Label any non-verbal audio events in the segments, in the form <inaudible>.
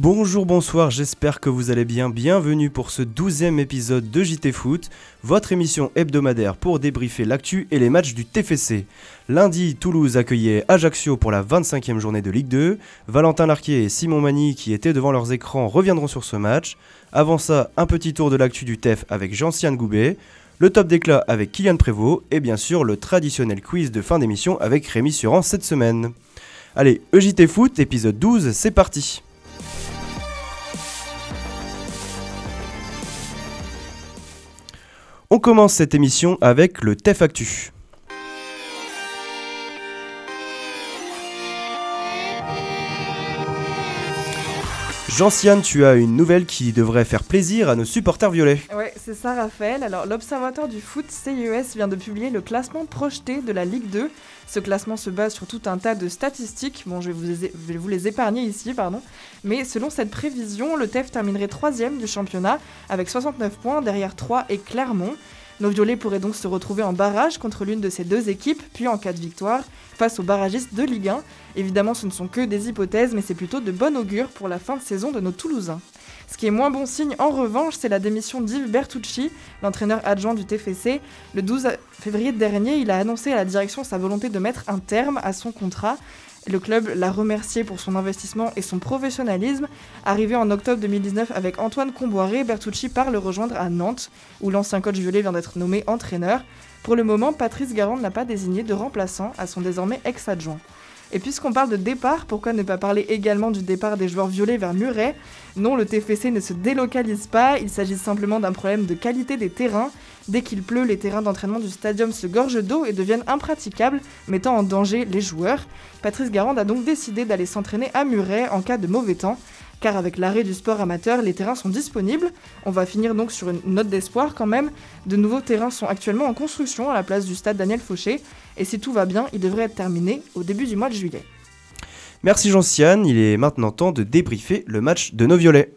Bonjour, bonsoir, j'espère que vous allez bien. Bienvenue pour ce douzième épisode de JT Foot, votre émission hebdomadaire pour débriefer l'actu et les matchs du TFC. Lundi, Toulouse accueillait Ajaccio pour la 25e journée de Ligue 2. Valentin Larquier et Simon Mani, qui étaient devant leurs écrans, reviendront sur ce match. Avant ça, un petit tour de l'actu du TEF avec Jean-Cian Goubet, le top d'éclat avec Kylian Prévost et bien sûr le traditionnel quiz de fin d'émission avec Rémi Suran cette semaine. Allez, EJT Foot, épisode 12, c'est parti On commence cette émission avec le TEF Actu. Jean-Cian, tu as une nouvelle qui devrait faire plaisir à nos supporters violets. Ouais, c'est ça, Raphaël. Alors, l'Observatoire du foot CIES vient de publier le classement projeté de la Ligue 2. Ce classement se base sur tout un tas de statistiques. Bon, je vais vous, je vais vous les épargner ici, pardon. Mais selon cette prévision, le TEF terminerait troisième du championnat avec 69 points derrière 3 et Clermont. Nos violets pourraient donc se retrouver en barrage contre l'une de ces deux équipes, puis en cas de victoire, face aux barragistes de Ligue 1. Évidemment, ce ne sont que des hypothèses, mais c'est plutôt de bon augure pour la fin de saison de nos Toulousains. Ce qui est moins bon signe en revanche, c'est la démission d'Yves Bertucci, l'entraîneur adjoint du TFC. Le 12 février dernier, il a annoncé à la direction sa volonté de mettre un terme à son contrat. Le club l'a remercié pour son investissement et son professionnalisme. Arrivé en octobre 2019 avec Antoine Comboiré, Bertucci part le rejoindre à Nantes, où l'ancien coach violet vient d'être nommé entraîneur. Pour le moment, Patrice Garand n'a pas désigné de remplaçant à son désormais ex-adjoint. Et puisqu'on parle de départ, pourquoi ne pas parler également du départ des joueurs violets vers Muret Non, le TFC ne se délocalise pas, il s'agit simplement d'un problème de qualité des terrains. Dès qu'il pleut, les terrains d'entraînement du stadium se gorgent d'eau et deviennent impraticables, mettant en danger les joueurs. Patrice Garande a donc décidé d'aller s'entraîner à Muret en cas de mauvais temps car avec l'arrêt du sport amateur, les terrains sont disponibles. On va finir donc sur une note d'espoir quand même. De nouveaux terrains sont actuellement en construction à la place du stade Daniel Fauché, et si tout va bien, il devrait être terminé au début du mois de juillet. Merci Jean-Cian, il est maintenant temps de débriefer le match de nos violets.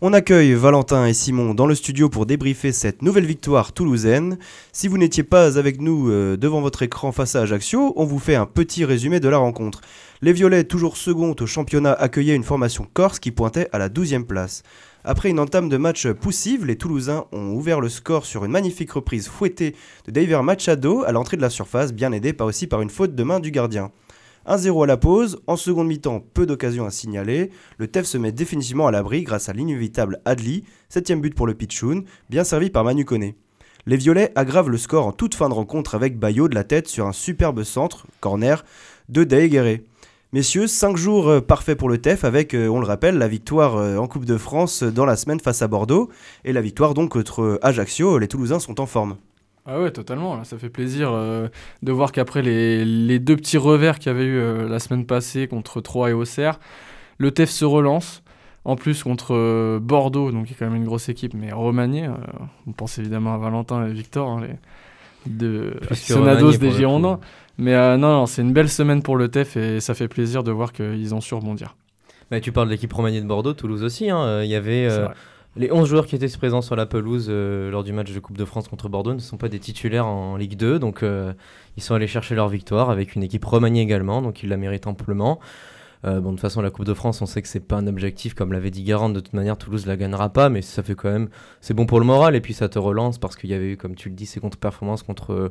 On accueille Valentin et Simon dans le studio pour débriefer cette nouvelle victoire toulousaine. Si vous n'étiez pas avec nous euh, devant votre écran face à Ajaccio, on vous fait un petit résumé de la rencontre. Les Violets, toujours second au championnat, accueillaient une formation corse qui pointait à la 12e place. Après une entame de match poussive, les Toulousains ont ouvert le score sur une magnifique reprise fouettée de David Machado à l'entrée de la surface, bien aidé par aussi par une faute de main du gardien. 1-0 à la pause, en seconde mi-temps, peu d'occasions à signaler. Le TEF se met définitivement à l'abri grâce à l'inévitable Adli, 7 but pour le Pichoun, bien servi par Manu Koné. Les Violets aggravent le score en toute fin de rencontre avec Bayo de la tête sur un superbe centre, corner, de Daegueré. Messieurs, 5 jours euh, parfaits pour le TEF avec, euh, on le rappelle, la victoire euh, en Coupe de France dans la semaine face à Bordeaux et la victoire donc contre Ajaccio. Les Toulousains sont en forme. Ah ouais, totalement. ça fait plaisir euh, de voir qu'après les, deux petits revers qu'il y avait eu euh, la semaine passée contre Troyes et Auxerre, le TEF se relance. En plus, contre euh, Bordeaux, donc qui est quand même une grosse équipe, mais remaniée. on pense évidemment à Valentin et Victor, hein, les deux Sonados des Girondins. Mais non, non c'est une belle semaine pour le TEF et ça fait plaisir de voir qu'ils ont su rebondir. Mais tu parles de l'équipe remaniée de Bordeaux, Toulouse aussi. Hein. Il y avait les 11 joueurs qui étaient présents sur la pelouse euh, lors du match de Coupe de France contre Bordeaux ne sont pas des titulaires en Ligue 2, donc euh, ils sont allés chercher leur victoire avec une équipe remaniée également, donc ils la méritent amplement. Euh, bon, de toute façon, la Coupe de France, on sait que c'est pas un objectif, comme l'avait dit Garand. De toute manière, Toulouse la gagnera pas, mais ça fait quand même, c'est bon pour le moral et puis ça te relance parce qu'il y avait eu, comme tu le dis, ces contre-performances contre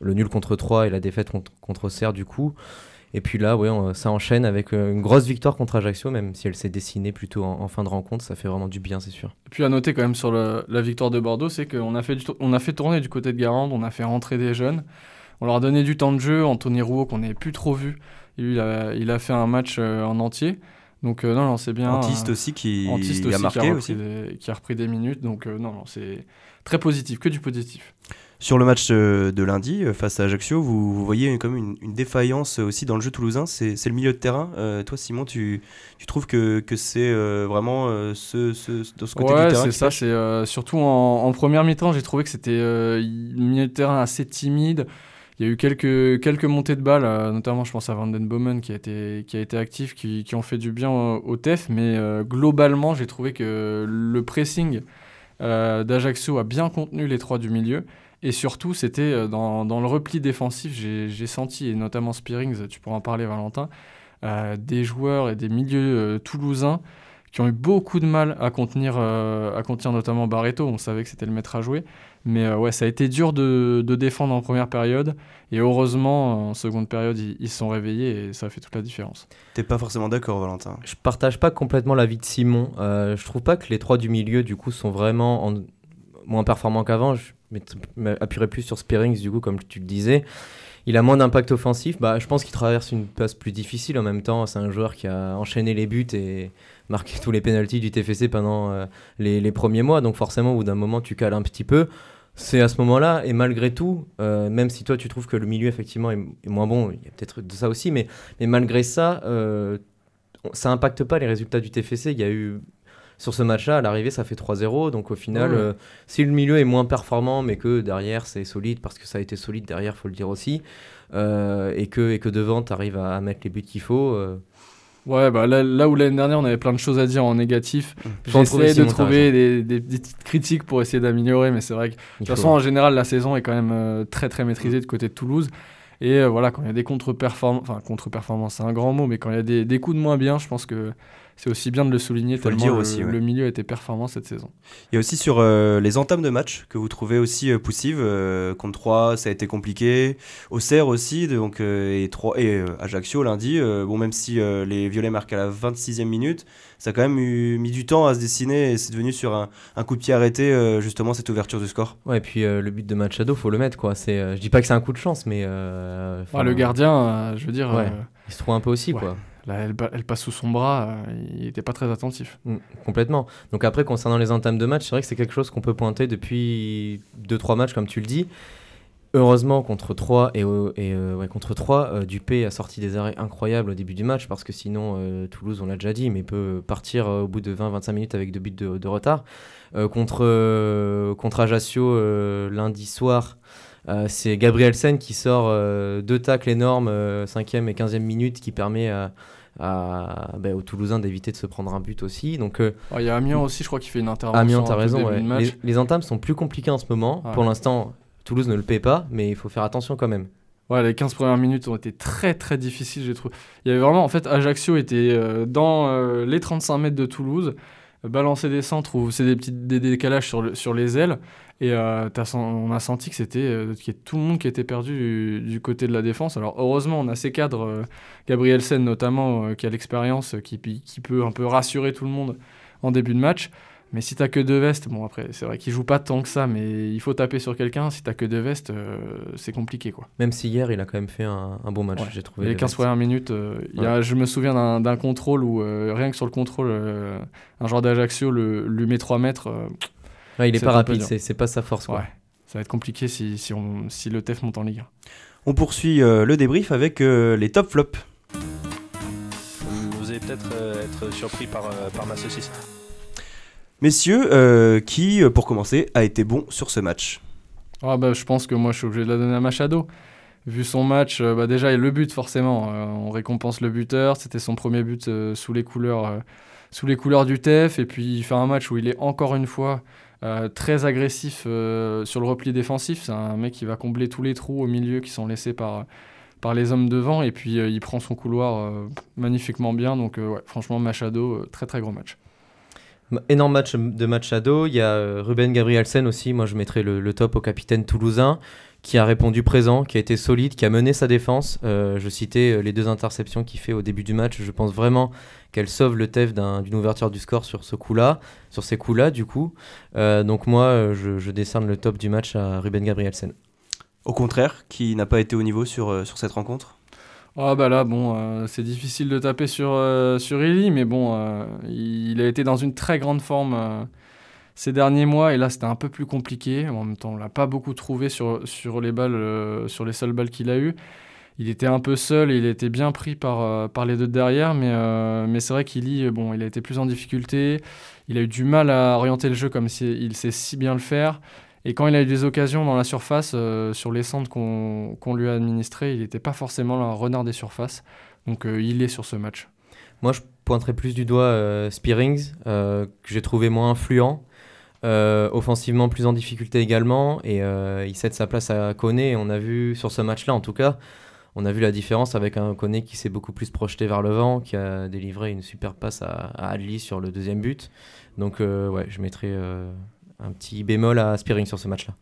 le nul contre 3 et la défaite contre, contre Auxerre du coup. Et puis là, ouais, ça enchaîne avec euh, une grosse victoire contre Ajaccio, même si elle s'est dessinée plutôt en, fin de rencontre. Ça fait vraiment du bien, c'est sûr. Et puis à noter quand même sur la victoire de Bordeaux, c'est qu'on a, fait on a fait tourner du côté de Garande, on a fait rentrer des jeunes. On leur a donné du temps de jeu. Anthony Rouault, qu'on n'avait plus trop vu, il a, il a fait un match euh, en entier. Donc euh, non, non, c'est bien. Antiste aussi qui a marqué qui a aussi. qui a repris des minutes. Donc non, non, c'est très positif, que du positif. Sur le match euh, de lundi euh, face à Ajaccio, vous, voyez comme une, une, défaillance aussi dans le jeu toulousain, c'est le milieu de terrain. Euh, toi, Simon, tu, tu trouves que, que c'est vraiment ce, ce, ce côté du terrain c'est ça. C'est surtout en, première mi-temps, j'ai trouvé que c'était le milieu de terrain assez timide. Il y a eu quelques, quelques montées de balles, notamment je pense à Vandenbomen qui a été, qui a été actif, qui, qui ont fait du bien au, TEF, mais globalement j'ai trouvé que le pressing d'Ajaccio a bien contenu les trois du milieu. Et surtout, c'était dans, dans, le repli défensif, j'ai senti, et notamment Spearings, tu pourras en parler Valentin, des joueurs et des milieux toulousains qui ont eu beaucoup de mal à contenir, euh, à contenir notamment Barreto. On savait que c'était le maître à jouer. Mais euh, ouais, ça a été dur de, de, défendre en première période. Et heureusement, en seconde période, ils se sont réveillés et ça a fait toute la différence. T'es pas forcément d'accord, Valentin? Je partage pas complètement l'avis de Simon. Euh, je trouve pas que les trois du milieu, du coup, sont vraiment moins performants qu'avant. Je m'appuierais plus sur Spearings, du coup, comme tu le disais. Il a moins d'impact offensif. Bah, je pense qu'il traverse une passe plus difficile en même temps. C'est un joueur qui a enchaîné les buts et marqué tous les pénalties du TFC pendant euh, les, premiers mois. Donc forcément, au bout d'un moment, tu cales un petit peu. C'est à ce moment-là, et malgré tout, euh, même si toi tu trouves que le milieu effectivement est, moins bon, il y a peut-être de ça aussi, mais, mais malgré ça, euh, ça impacte pas les résultats du TFC. Il y a eu sur ce match-là, à l'arrivée, ça fait 3-0. Donc au final, si le milieu est moins performant, mais que derrière c'est solide, parce que ça a été solide derrière, faut le dire aussi, et, que, et que devant, tu arrives à, à, mettre les buts qu'il faut Ouais, bah là, où l'année dernière on avait plein de choses à dire en négatif, mmh. j'essayais de trouver des, des, petites critiques pour essayer d'améliorer, mais c'est vrai que de toute façon en général la saison est quand même euh, très très maîtrisée de côté de Toulouse. Et euh, voilà, quand il y a des contre-performances, enfin contre-performances c'est un grand mot, mais quand il y a des, des coups de moins bien, je pense que c'est aussi bien de le souligner tellement le, aussi, le, milieu était performant cette saison. Il y a aussi sur euh, les entames de match que vous trouvez aussi euh, poussives. Euh, contre 3, ça a été compliqué. Auxerre aussi, donc, et, 3, et Ajaccio lundi. bon, même si les Violets marquent à la 26e minute, ça a quand même eu, mis du temps à se dessiner et c'est devenu sur un, un, coup de pied arrêté, justement, cette ouverture du score. Ouais, et puis le but de Machado, faut le mettre. quoi. C'est, je dis pas que c'est un coup de chance, mais. le gardien, je veux dire. il se trouve un peu aussi, quoi elle, passe sous son bras, euh, il n'était pas très attentif. Mm, complètement. Donc après, concernant les entames de match, c'est vrai que c'est quelque chose qu'on peut pointer depuis 2-3 matchs, comme tu le dis. Heureusement, contre 3, et, et euh, ouais, contre 3 euh, Dupé a sorti des arrêts incroyables au début du match, parce que sinon, Toulouse, on l'a déjà dit, mais peut partir au bout de 20-25 minutes avec deux buts de, retard. contre, contre Ajaccio, lundi soir, c'est Gabriel Sen qui sort deux tacles énormes, 5e et 15e minute, qui permet à à, ben, aux Toulousains d'éviter de se prendre un but aussi. Donc, euh, il y a Amiens aussi, je crois, qui fait une intervention. Amiens, t'as raison. Les, les, entames sont plus compliqués en ce moment. Pour l'instant, Toulouse ne le paie pas, mais il faut faire attention quand même. Ouais, les 15 premières minutes ont été très très difficiles, j'ai trouvé. Il y avait vraiment, en fait, Ajaccio était euh, dans euh, les 35 mètres de Toulouse, balancer des centres ou c'est des petits des décalages sur, sur les ailes. Et euh, on a senti que c'était euh, tout le monde qui était perdu du, côté de la défense. Alors heureusement, on a ces cadres, euh, Gabriel Sen notamment, qui a l'expérience, qui, qui, peut un peu rassurer tout le monde en début de match. Mais si t'as que deux vestes, bon après c'est vrai qu'il joue pas tant que ça, mais il faut taper sur quelqu'un. Si t'as que deux vestes, c'est compliqué quoi. Même si hier il a quand même fait un, bon match, j'ai trouvé. Les 15 premières minutes, je me souviens d'un contrôle où rien que sur le contrôle, un joueur d'Ajaccio lui met 3 mètres il est pas rapide, c'est pas sa force. Quoi. Ça va être compliqué si, si, on, si le TEF monte en Ligue On poursuit euh, le débrief avec euh, les top flops. Vous allez peut-être euh, être surpris par, par ma saucisse. Messieurs, qui, pour commencer, a été bon sur ce match ah bah, Je pense que moi, je suis obligé de la donner à Machado. Vu son match, bah déjà, il le but forcément. on récompense le buteur. C'était son premier but sous, les couleurs, sous les couleurs du TEF. Et puis, il fait un match où il est encore une fois euh, très agressif euh, sur le repli défensif. C'est un mec qui va combler tous les trous au milieu qui sont laissés par, par les hommes devant. Et puis euh, il prend son couloir magnifiquement bien. Donc franchement, Machado, très très gros match. Énorme match de Machado. Il y a Ruben Gabrielsen aussi. Moi, je mettrais le, top au capitaine toulousain qui a répondu présent, qui a été solide, qui a mené sa défense. je citais les deux interceptions qu'il fait au début du match. Je pense vraiment qu'elle sauve le TEF d'une ouverture du score sur ce coup-là, sur ces coups-là du coup. Euh, donc moi, euh, je, décerne le top du match à Ruben Gabrielsen. Au contraire, qui n'a pas été au niveau sur, euh, sur cette rencontre? Ah bah là, bon, c'est difficile de taper sur, sur Eli, mais bon, il a été dans une très grande forme ces derniers mois, et là c'était un peu plus compliqué. En même temps, on l'a pas beaucoup trouvé sur, sur les balles, sur les seules balles qu'il a eues il était un peu seul il était bien pris par, euh, par les deux de derrière, mais, euh, mais c'est vrai qu'il bon, il a été plus en difficulté. Il a eu du mal à orienter le jeu comme il sait si bien le faire. Et quand il a eu des occasions dans la surface, sur les centres qu'on lui a administrés, il n'était pas forcément un renard des surfaces. Donc il est sur ce match. Moi, je pointerais plus du doigt Spearings, que j'ai trouvé moins influent. Euh, offensivement plus en difficulté également et euh, il cède sa place à Koné on a vu sur ce match là en tout cas on a vu la différence avec un Koné qui s'est beaucoup plus projeté vers le vent qui a délivré une super passe à, à Adli sur le deuxième but donc euh, ouais je mettrai un petit bémol à Spearing sur ce match là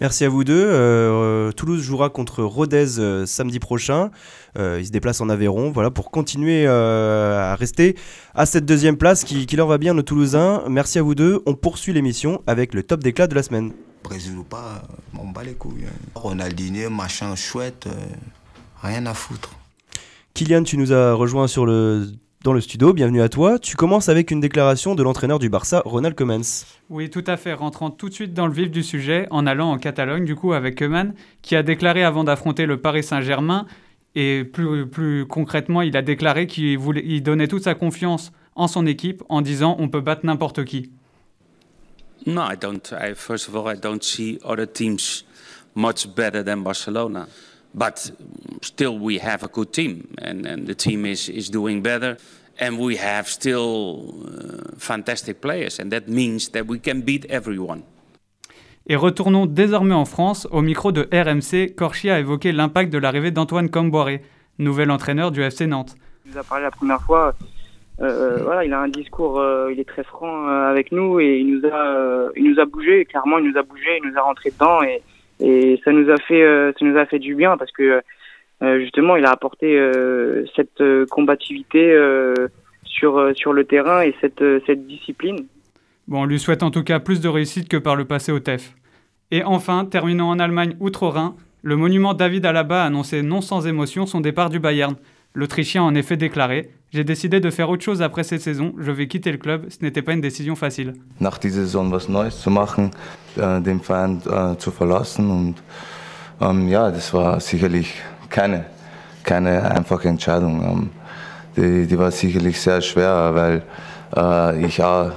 Merci à vous deux. Euh, Toulouse jouera contre Rodez euh, samedi prochain. Euh, ils se déplacent en Aveyron voilà, pour continuer à rester à cette deuxième place qui, leur va bien, nos Toulousains. Merci à vous deux. On poursuit l'émission avec le top d'éclat de la semaine. Brésil ou pas, on bat les couilles. Hein. Ronaldinho, machin chouette, rien à foutre. Kylian, tu nous as rejoint sur le dans le studio. Bienvenue à toi. Tu commences avec une déclaration de l'entraîneur du Barça, Ronald Koeman. Oui, tout à fait. Rentrant tout de suite dans le vif du sujet, en allant en Catalogne, du coup, avec Koeman, qui a déclaré avant d'affronter le Paris Saint-Germain, et plus, plus concrètement, il a déclaré qu'il voulait, il donnait toute sa confiance en son équipe en disant on peut battre n'importe qui. No, I don't. I, first of all, I don't see other teams much better than Barcelona. But still, we have a good team, and, and the team is, is doing better. And we have still uh, fantastic players, and that means that we can beat everyone. Et retournons désormais en France. Au micro de RMC, Corchi a évoqué l'impact de l'arrivée d'Antoine Camboiré, nouvel entraîneur du FC Nantes. Il nous a parlé la première fois. Euh, euh voilà, il a un discours, euh, il est très franc euh, avec nous et il nous a, euh, il nous a bougé. Clairement, il nous a bougé, il nous a rentré dedans et et ça nous a fait euh, ça nous a fait du bien parce que euh, justement il a apporté euh, cette combativité sur sur le terrain et cette cette discipline. Bon, on lui souhaite en tout cas plus de réussite que par le passé au TEF. Et enfin, terminons en Allemagne outre-Rhin, le monument David Alaba a annoncé non sans émotion son départ du Bayern. L'Autrichien a en effet déclaré J'ai décidé de faire autre chose après cette saison, je vais quitter le club, ce n'était pas une décision facile. Nach dieser Saison was Neues zu machen, äh, den Verein äh, zu verlassen und ähm, ja, das war sicherlich keine, keine einfache Entscheidung. Ähm, die, die war sicherlich sehr schwer, weil äh, ich auch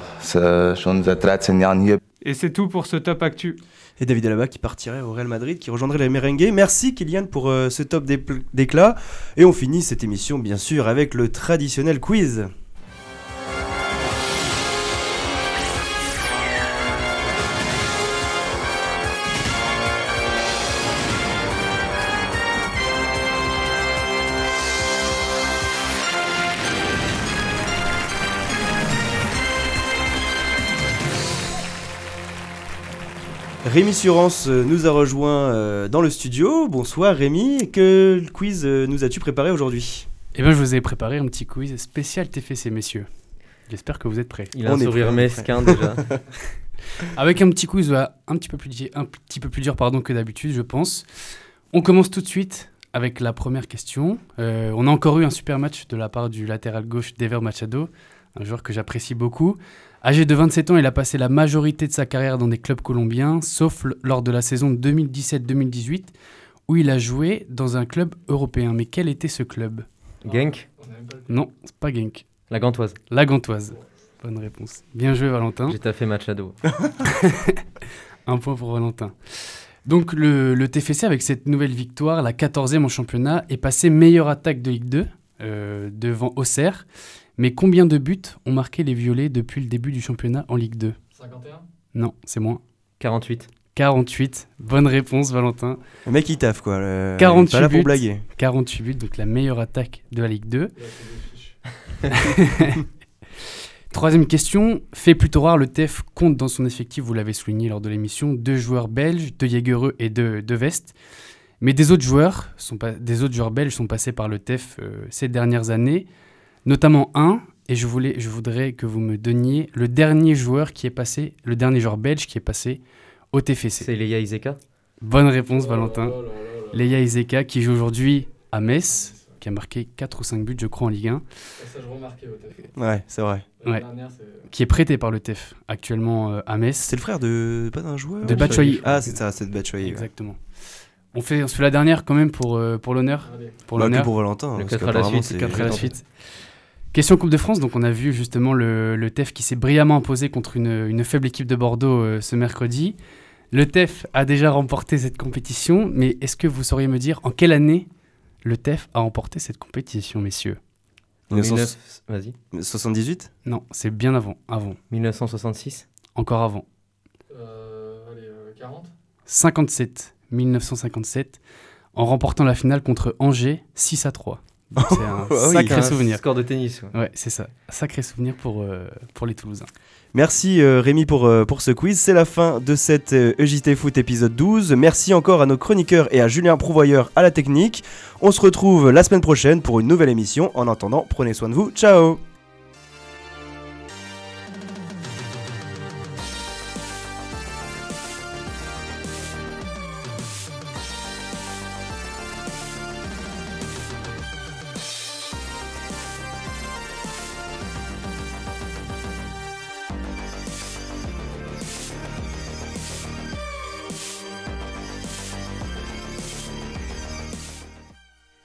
schon seit 13 Jahren hier Et c'est tout pour ce top actu. Et David Alaba qui partirait au Real Madrid, qui rejoindrait les merengues. Merci Kylian pour euh, ce top d'éclat. Et on finit cette émission bien sûr avec le traditionnel quiz. Rémi Surance euh, nous a rejoint euh, dans le studio. Bonsoir Rémi, quel quiz euh, nous as-tu préparé aujourd'hui? Eh bien je vous ai préparé un petit quiz spécial TFC messieurs. J'espère que vous êtes prêts. Il a un sourire mesquin déjà. <laughs> Avec un petit quiz un petit peu plus, un petit peu plus dur pardon, que d'habitude je pense. On commence tout de suite avec la première question. on a encore eu un super match de la part du latéral gauche d'Ever Machado, un joueur que j'apprécie beaucoup. Âgé de 27 ans, il a passé la majorité de sa carrière dans des clubs colombiens, sauf lors de la saison 2017-2018, où il a joué dans un club européen. Mais quel était ce club? Genk? Non, c'est pas Genk. La Gantoise. La Gantoise. Bonne réponse. Bien joué, Valentin. J'ai taffé Machado. <laughs> un point pour Valentin. Donc le, TFC, avec cette nouvelle victoire, la 14e en championnat, est passé meilleure attaque de Ligue 2 euh, devant Auxerre. Mais combien de buts ont marqué les Violets depuis le début du championnat en Ligue 2 51 Non, c'est moins. 48. 48, bonne réponse Valentin. Le mec il taffe quoi. 48 pas là buts, pour blaguer. 48 buts, donc la meilleure attaque de la Ligue 2. <laughs> Troisième question, fait plutôt rare, le TEF compte dans son effectif, vous l'avez souligné lors de l'émission, deux joueurs belges, deux Jaegereux et deux, deux Vestes. Mais des autres joueurs, sont pas, des autres joueurs belges sont passés par le TEF euh, ces dernières années notamment un, et je, voulais, je voudrais que vous me donniez le dernier joueur qui est passé, le dernier joueur belge qui est passé au TFC. C'est Leia Izeka Bonne réponse, Valentin. Leia Izeka qui joue aujourd'hui à Metz, qui a marqué 4 ou 5 buts, je crois, en Ligue 1. Ça, je remarquais au TF. Ouais, c'est vrai. Ouais. Qui est prêté par le TEF actuellement euh, à Metz. C'est le frère de. pas d'un joueur De Batshuayi. Ah, c'est ça, c'est de Batshuayi. Exactement. On fait, on fait la dernière quand même pour, euh, pour l'honneur. Pour bah, l'honneur. pour Valentin. Le 4 à la suite. 4 à la suite. Question Coupe de France, donc on a vu justement le, TEF qui s'est brillamment imposé contre une, faible équipe de Bordeaux euh, ce mercredi. Le TEF a déjà remporté cette compétition, mais est-ce que vous sauriez me dire en quelle année le TEF a remporté cette compétition, messieurs? 1900... Vas-y. 78 Non, c'est bien avant. Avant. 1966 Encore avant. Euh, allez, 40 57. 1957. En remportant la finale contre Angers 6 à 3. C'est un <laughs> Ah oui, sacré un souvenir. Score de tennis. ouais. Ouais, c'est ça. Sacré souvenir pour, euh, pour les Toulousains. Merci euh, Rémi pour, euh, pour ce quiz. C'est la fin de cette euh, EJT Foot épisode 12. Merci encore à nos chroniqueurs et à Julien Prouvoyeur à la technique. On se retrouve la semaine prochaine pour une nouvelle émission. En attendant, prenez soin de vous. Ciao